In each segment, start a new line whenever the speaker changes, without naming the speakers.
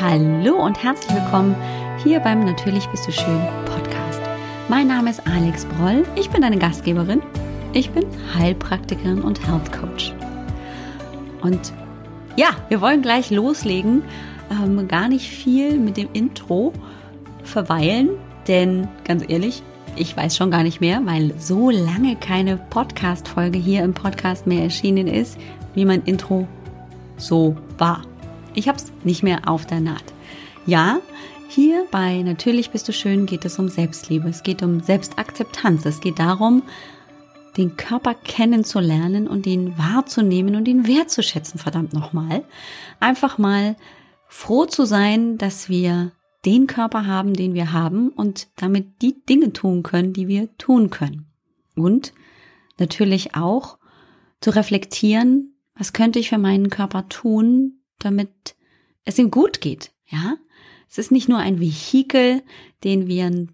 Hallo und herzlich willkommen hier beim Natürlich bist du schön Podcast. Mein Name ist Alex Broll, ich bin deine Gastgeberin. Ich bin Heilpraktikerin und Health Coach. Und ja, wir wollen gleich loslegen. Ähm, gar nicht viel mit dem Intro verweilen, denn ganz ehrlich, ich weiß schon gar nicht mehr, weil so lange keine Podcast-Folge hier im Podcast mehr erschienen ist, wie mein Intro so war. Ich habe es nicht mehr auf der Naht. Ja, hier bei Natürlich bist du schön geht es um Selbstliebe. Es geht um Selbstakzeptanz. Es geht darum, den Körper kennenzulernen und ihn wahrzunehmen und ihn wertzuschätzen, verdammt nochmal. Einfach mal froh zu sein, dass wir den Körper haben, den wir haben und damit die Dinge tun können, die wir tun können. Und natürlich auch zu reflektieren, was könnte ich für meinen Körper tun, damit es ihm gut geht, ja? Es ist nicht nur ein Vehikel, den wir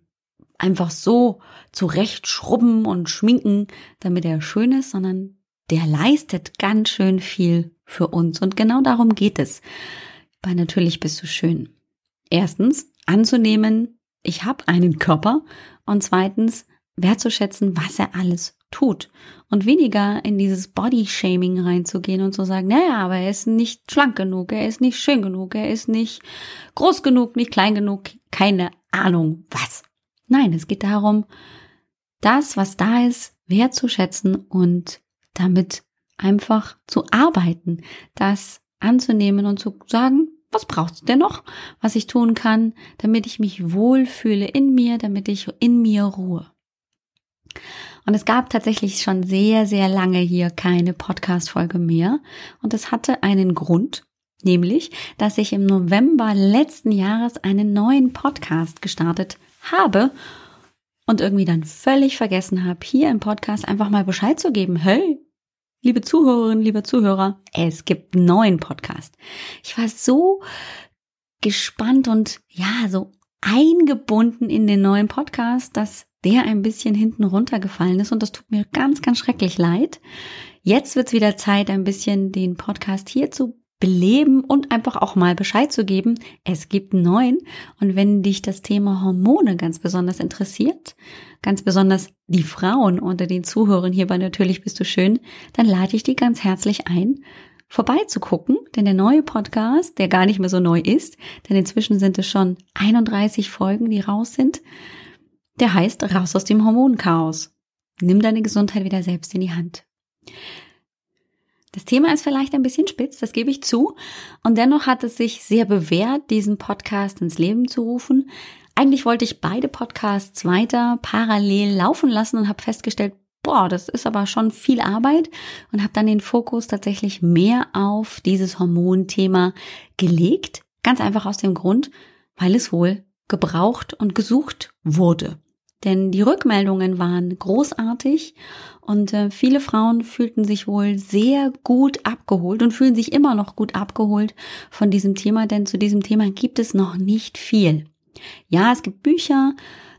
einfach so zurechtschrubben und schminken, damit er schön ist, sondern der leistet ganz schön viel für uns. Und genau darum geht es. Bei Natürlich bist du schön. Erstens, anzunehmen, ich habe einen Körper. Und zweitens, wertzuschätzen, was er alles tut und weniger in dieses Body-Shaming reinzugehen und zu sagen, naja, aber er ist nicht schlank genug, er ist nicht schön genug, er ist nicht groß genug, nicht klein genug, keine Ahnung was. Nein, es geht darum, das, was da ist, wertzuschätzen und damit einfach zu arbeiten, das anzunehmen und zu sagen, was brauchst du denn noch, was ich tun kann, damit ich mich wohlfühle in mir, damit ich in mir ruhe. Und es gab tatsächlich schon sehr, sehr lange hier keine Podcast-Folge mehr. Und das hatte einen Grund, nämlich, dass ich im November letzten Jahres einen neuen Podcast gestartet habe und irgendwie dann völlig vergessen habe, hier im Podcast einfach mal Bescheid zu geben. Hey, liebe Zuhörerinnen, liebe Zuhörer, es gibt einen neuen Podcast. Ich war so gespannt und ja, so eingebunden in den neuen Podcast, dass der ein bisschen hinten runtergefallen ist und das tut mir ganz, ganz schrecklich leid. Jetzt wird es wieder Zeit, ein bisschen den Podcast hier zu beleben und einfach auch mal Bescheid zu geben. Es gibt neuen. Und wenn dich das Thema Hormone ganz besonders interessiert, ganz besonders die Frauen unter den Zuhörern hierbei natürlich bist du schön, dann lade ich die ganz herzlich ein, vorbeizugucken, denn der neue Podcast, der gar nicht mehr so neu ist, denn inzwischen sind es schon 31 Folgen, die raus sind, der heißt Raus aus dem Hormonchaos. Nimm deine Gesundheit wieder selbst in die Hand. Das Thema ist vielleicht ein bisschen spitz, das gebe ich zu. Und dennoch hat es sich sehr bewährt, diesen Podcast ins Leben zu rufen. Eigentlich wollte ich beide Podcasts weiter parallel laufen lassen und habe festgestellt, boah, das ist aber schon viel Arbeit und habe dann den Fokus tatsächlich mehr auf dieses Hormonthema gelegt. Ganz einfach aus dem Grund, weil es wohl gebraucht und gesucht wurde. Denn die Rückmeldungen waren großartig und äh, viele Frauen fühlten sich wohl sehr gut abgeholt und fühlen sich immer noch gut abgeholt von diesem Thema, denn zu diesem Thema gibt es noch nicht viel. Ja, es gibt Bücher,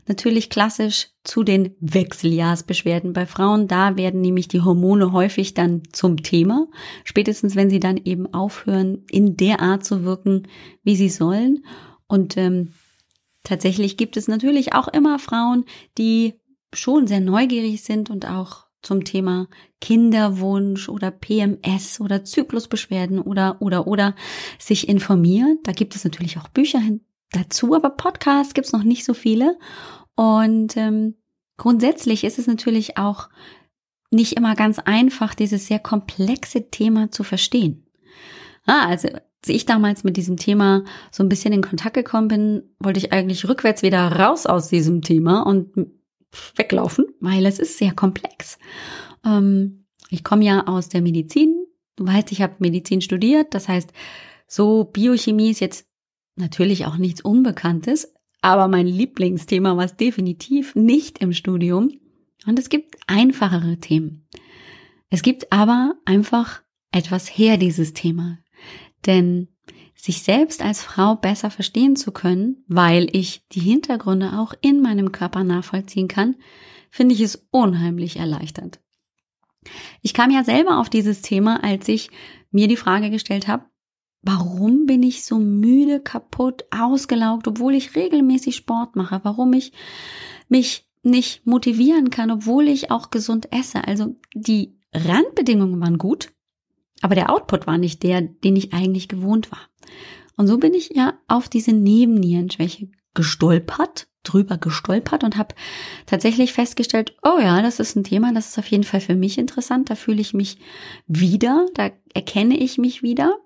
natürlich klassisch zu den Wechseljahrsbeschwerden bei Frauen. Da werden nämlich die Hormone häufig dann zum Thema, spätestens wenn sie dann eben aufhören, in der Art zu wirken, wie sie sollen. Und ähm, Tatsächlich gibt es natürlich auch immer Frauen, die schon sehr neugierig sind und auch zum Thema Kinderwunsch oder PMS oder Zyklusbeschwerden oder oder oder sich informieren. Da gibt es natürlich auch Bücher hin dazu, aber Podcasts gibt es noch nicht so viele. Und ähm, grundsätzlich ist es natürlich auch nicht immer ganz einfach, dieses sehr komplexe Thema zu verstehen. Ah, also als ich damals mit diesem Thema so ein bisschen in Kontakt gekommen bin, wollte ich eigentlich rückwärts wieder raus aus diesem Thema und weglaufen, weil es ist sehr komplex. Ähm, ich komme ja aus der Medizin. Du weißt, ich habe Medizin studiert. Das heißt, so Biochemie ist jetzt natürlich auch nichts Unbekanntes, aber mein Lieblingsthema war es definitiv nicht im Studium. Und es gibt einfachere Themen. Es gibt aber einfach etwas her, dieses Thema. Denn sich selbst als Frau besser verstehen zu können, weil ich die Hintergründe auch in meinem Körper nachvollziehen kann, finde ich es unheimlich erleichternd. Ich kam ja selber auf dieses Thema, als ich mir die Frage gestellt habe, warum bin ich so müde, kaputt, ausgelaugt, obwohl ich regelmäßig Sport mache, warum ich mich nicht motivieren kann, obwohl ich auch gesund esse. Also die Randbedingungen waren gut, aber der Output war nicht der, den ich eigentlich gewohnt war. Und so bin ich ja auf diese Nebennierenschwäche gestolpert, drüber gestolpert und habe tatsächlich festgestellt, oh ja, das ist ein Thema, das ist auf jeden Fall für mich interessant, da fühle ich mich wieder, da erkenne ich mich wieder.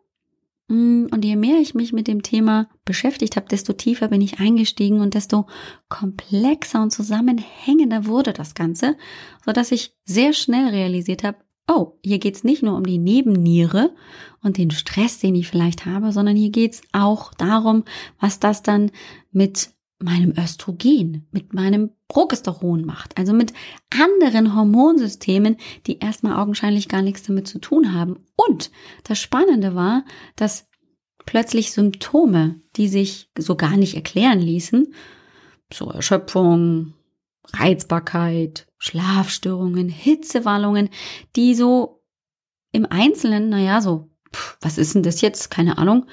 Mm, und je mehr ich mich mit dem Thema beschäftigt habe, desto tiefer bin ich eingestiegen und desto komplexer und zusammenhängender wurde das Ganze, so dass ich sehr schnell realisiert habe, oh, hier geht's nicht nur um die Nebenniere und den Stress, den ich vielleicht habe, sondern hier geht's auch darum, was das dann mit meinem Östrogen, mit meinem Progesteron macht, also mit anderen Hormonsystemen, die erstmal augenscheinlich gar nichts damit zu tun haben. Und das Spannende war, dass plötzlich Symptome, die sich so gar nicht erklären ließen, so Erschöpfung, Reizbarkeit, Schlafstörungen, Hitzewallungen, die so im Einzelnen, naja, so, pff, was ist denn das jetzt? Keine Ahnung,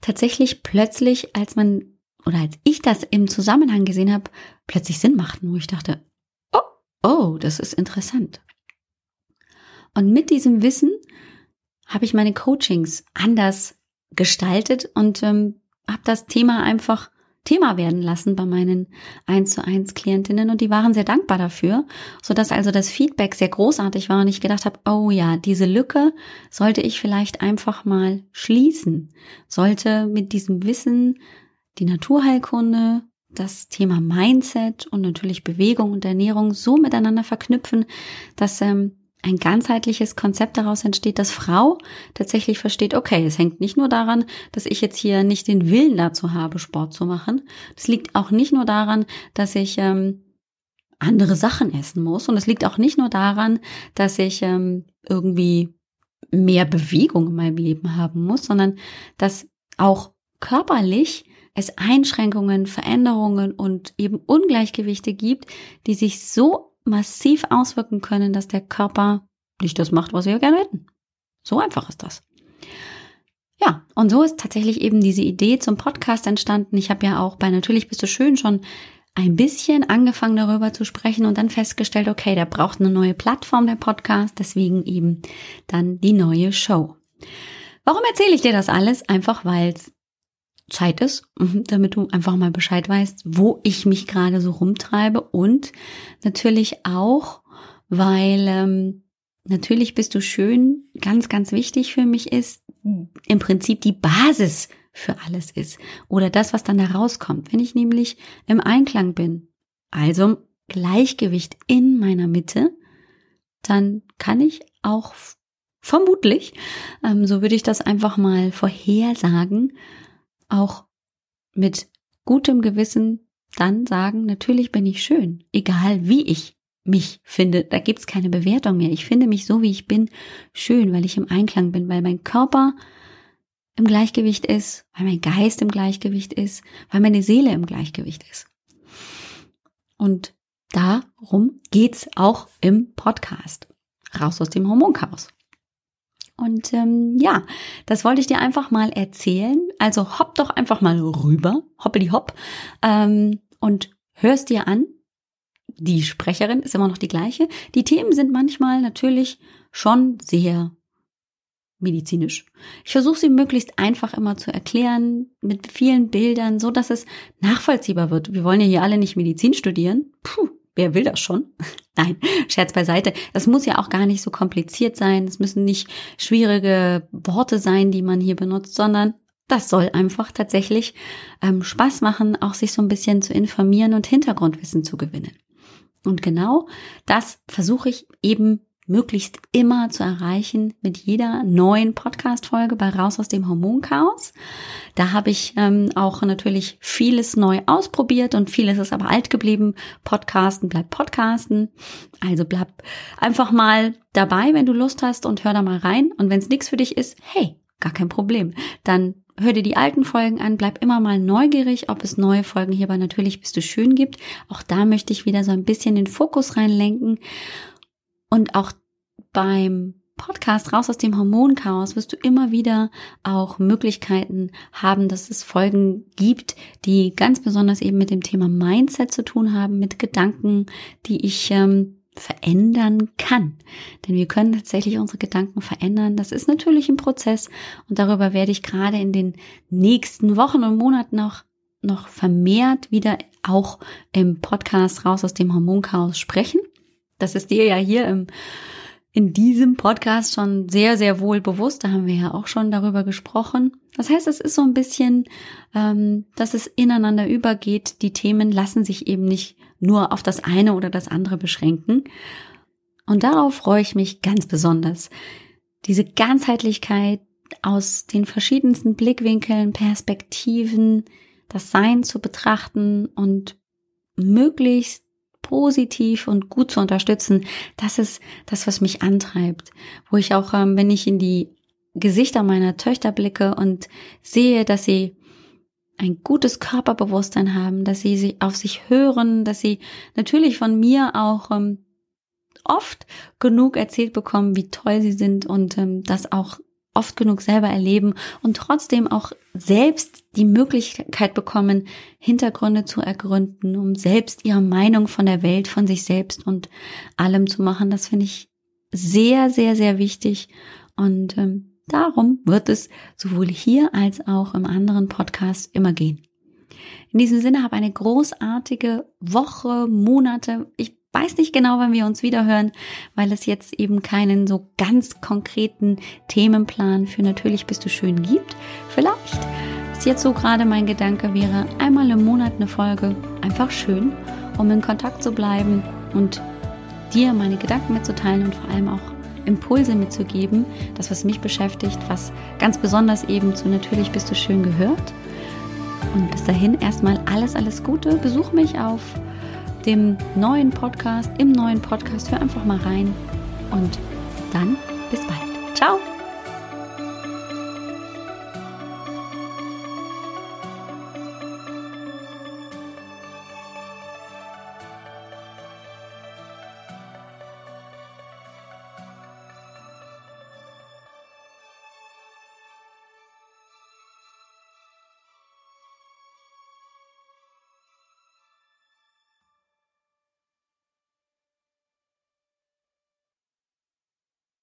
tatsächlich plötzlich, als man oder als ich das im Zusammenhang gesehen habe, plötzlich Sinn machten, wo ich dachte, oh, oh, das ist interessant. Und mit diesem Wissen habe ich meine Coachings anders gestaltet und ähm, habe das Thema einfach Thema werden lassen bei meinen 1 zu 1 Klientinnen und die waren sehr dankbar dafür, so dass also das Feedback sehr großartig war und ich gedacht habe, oh ja, diese Lücke sollte ich vielleicht einfach mal schließen, sollte mit diesem Wissen die Naturheilkunde, das Thema Mindset und natürlich Bewegung und Ernährung so miteinander verknüpfen, dass ähm, ein ganzheitliches Konzept daraus entsteht, dass Frau tatsächlich versteht, okay, es hängt nicht nur daran, dass ich jetzt hier nicht den Willen dazu habe, Sport zu machen. Das liegt auch nicht nur daran, dass ich ähm, andere Sachen essen muss. Und es liegt auch nicht nur daran, dass ich ähm, irgendwie mehr Bewegung in meinem Leben haben muss, sondern dass auch körperlich es Einschränkungen, Veränderungen und eben Ungleichgewichte gibt, die sich so massiv auswirken können, dass der Körper nicht das macht, was wir gerne hätten. So einfach ist das. Ja, und so ist tatsächlich eben diese Idee zum Podcast entstanden. Ich habe ja auch bei Natürlich bist du schön schon ein bisschen angefangen darüber zu sprechen und dann festgestellt, okay, der braucht eine neue Plattform, der Podcast, deswegen eben dann die neue Show. Warum erzähle ich dir das alles? Einfach weil es Zeit ist, mhm, damit du einfach mal Bescheid weißt, wo ich mich gerade so rumtreibe. Und natürlich auch, weil ähm, natürlich bist du schön, ganz, ganz wichtig für mich ist, im Prinzip die Basis für alles ist oder das, was dann da rauskommt, wenn ich nämlich im Einklang bin, also Gleichgewicht in meiner Mitte, dann kann ich auch vermutlich, ähm, so würde ich das einfach mal vorhersagen, auch mit gutem Gewissen dann sagen, natürlich bin ich schön, egal wie ich mich finde. Da gibt's keine Bewertung mehr. Ich finde mich so, wie ich bin, schön, weil ich im Einklang bin, weil mein Körper im Gleichgewicht ist, weil mein Geist im Gleichgewicht ist, weil meine Seele im Gleichgewicht ist. Und darum geht's auch im Podcast. Raus aus dem Hormonchaos. Und ähm, ja, das wollte ich dir einfach mal erzählen. Also hopp doch einfach mal rüber, hoppeli hopp, ähm, und hörst dir an. Die Sprecherin ist immer noch die gleiche. Die Themen sind manchmal natürlich schon sehr medizinisch. Ich versuche sie möglichst einfach immer zu erklären, mit vielen Bildern, so dass es nachvollziehbar wird. Wir wollen ja hier alle nicht Medizin studieren. Puh, wer will das schon? Nein, Scherz beiseite. Es muss ja auch gar nicht so kompliziert sein. Es müssen nicht schwierige Worte sein, die man hier benutzt, sondern das soll einfach tatsächlich ähm, Spaß machen, auch sich so ein bisschen zu informieren und Hintergrundwissen zu gewinnen. Und genau das versuche ich eben möglichst immer zu erreichen mit jeder neuen Podcast-Folge bei Raus aus dem Hormonchaos. Da habe ich ähm, auch natürlich vieles neu ausprobiert und vieles ist aber alt geblieben. Podcasten bleibt Podcasten. Also bleib einfach mal dabei, wenn du Lust hast und hör da mal rein. Und wenn es nichts für dich ist, hey, gar kein Problem. Dann hör dir die alten Folgen an, bleib immer mal neugierig, ob es neue Folgen hierbei natürlich bist du schön gibt. Auch da möchte ich wieder so ein bisschen den Fokus reinlenken. Und auch beim Podcast raus aus dem Hormonchaos wirst du immer wieder auch Möglichkeiten haben, dass es Folgen gibt, die ganz besonders eben mit dem Thema Mindset zu tun haben, mit Gedanken, die ich ähm, verändern kann. Denn wir können tatsächlich unsere Gedanken verändern. Das ist natürlich ein Prozess und darüber werde ich gerade in den nächsten Wochen und Monaten auch noch vermehrt wieder auch im Podcast raus aus dem Hormonchaos sprechen. Das ist dir ja hier im in diesem Podcast schon sehr, sehr wohl bewusst. Da haben wir ja auch schon darüber gesprochen. Das heißt, es ist so ein bisschen, ähm, dass es ineinander übergeht. Die Themen lassen sich eben nicht nur auf das eine oder das andere beschränken. Und darauf freue ich mich ganz besonders. Diese Ganzheitlichkeit aus den verschiedensten Blickwinkeln, Perspektiven, das Sein zu betrachten und möglichst positiv und gut zu unterstützen, das ist das, was mich antreibt. Wo ich auch, ähm, wenn ich in die Gesichter meiner Töchter blicke und sehe, dass sie ein gutes Körperbewusstsein haben, dass sie sich auf sich hören, dass sie natürlich von mir auch ähm, oft genug erzählt bekommen, wie toll sie sind und ähm, das auch oft genug selber erleben und trotzdem auch selbst die Möglichkeit bekommen, Hintergründe zu ergründen, um selbst ihre Meinung von der Welt, von sich selbst und allem zu machen. Das finde ich sehr, sehr, sehr wichtig. Und ähm, darum wird es sowohl hier als auch im anderen Podcast immer gehen. In diesem Sinne habe eine großartige Woche, Monate. Ich weiß nicht genau, wann wir uns wiederhören, weil es jetzt eben keinen so ganz konkreten Themenplan für natürlich bist du schön gibt. Vielleicht ist jetzt so gerade mein Gedanke wäre, einmal im Monat eine Folge, einfach schön, um in Kontakt zu bleiben und dir meine Gedanken mitzuteilen und vor allem auch Impulse mitzugeben, das was mich beschäftigt, was ganz besonders eben zu natürlich bist du schön gehört. Und bis dahin erstmal alles, alles Gute. Besuch mich auf dem neuen Podcast, im neuen Podcast. Hör einfach mal rein und dann bis bald. Ciao!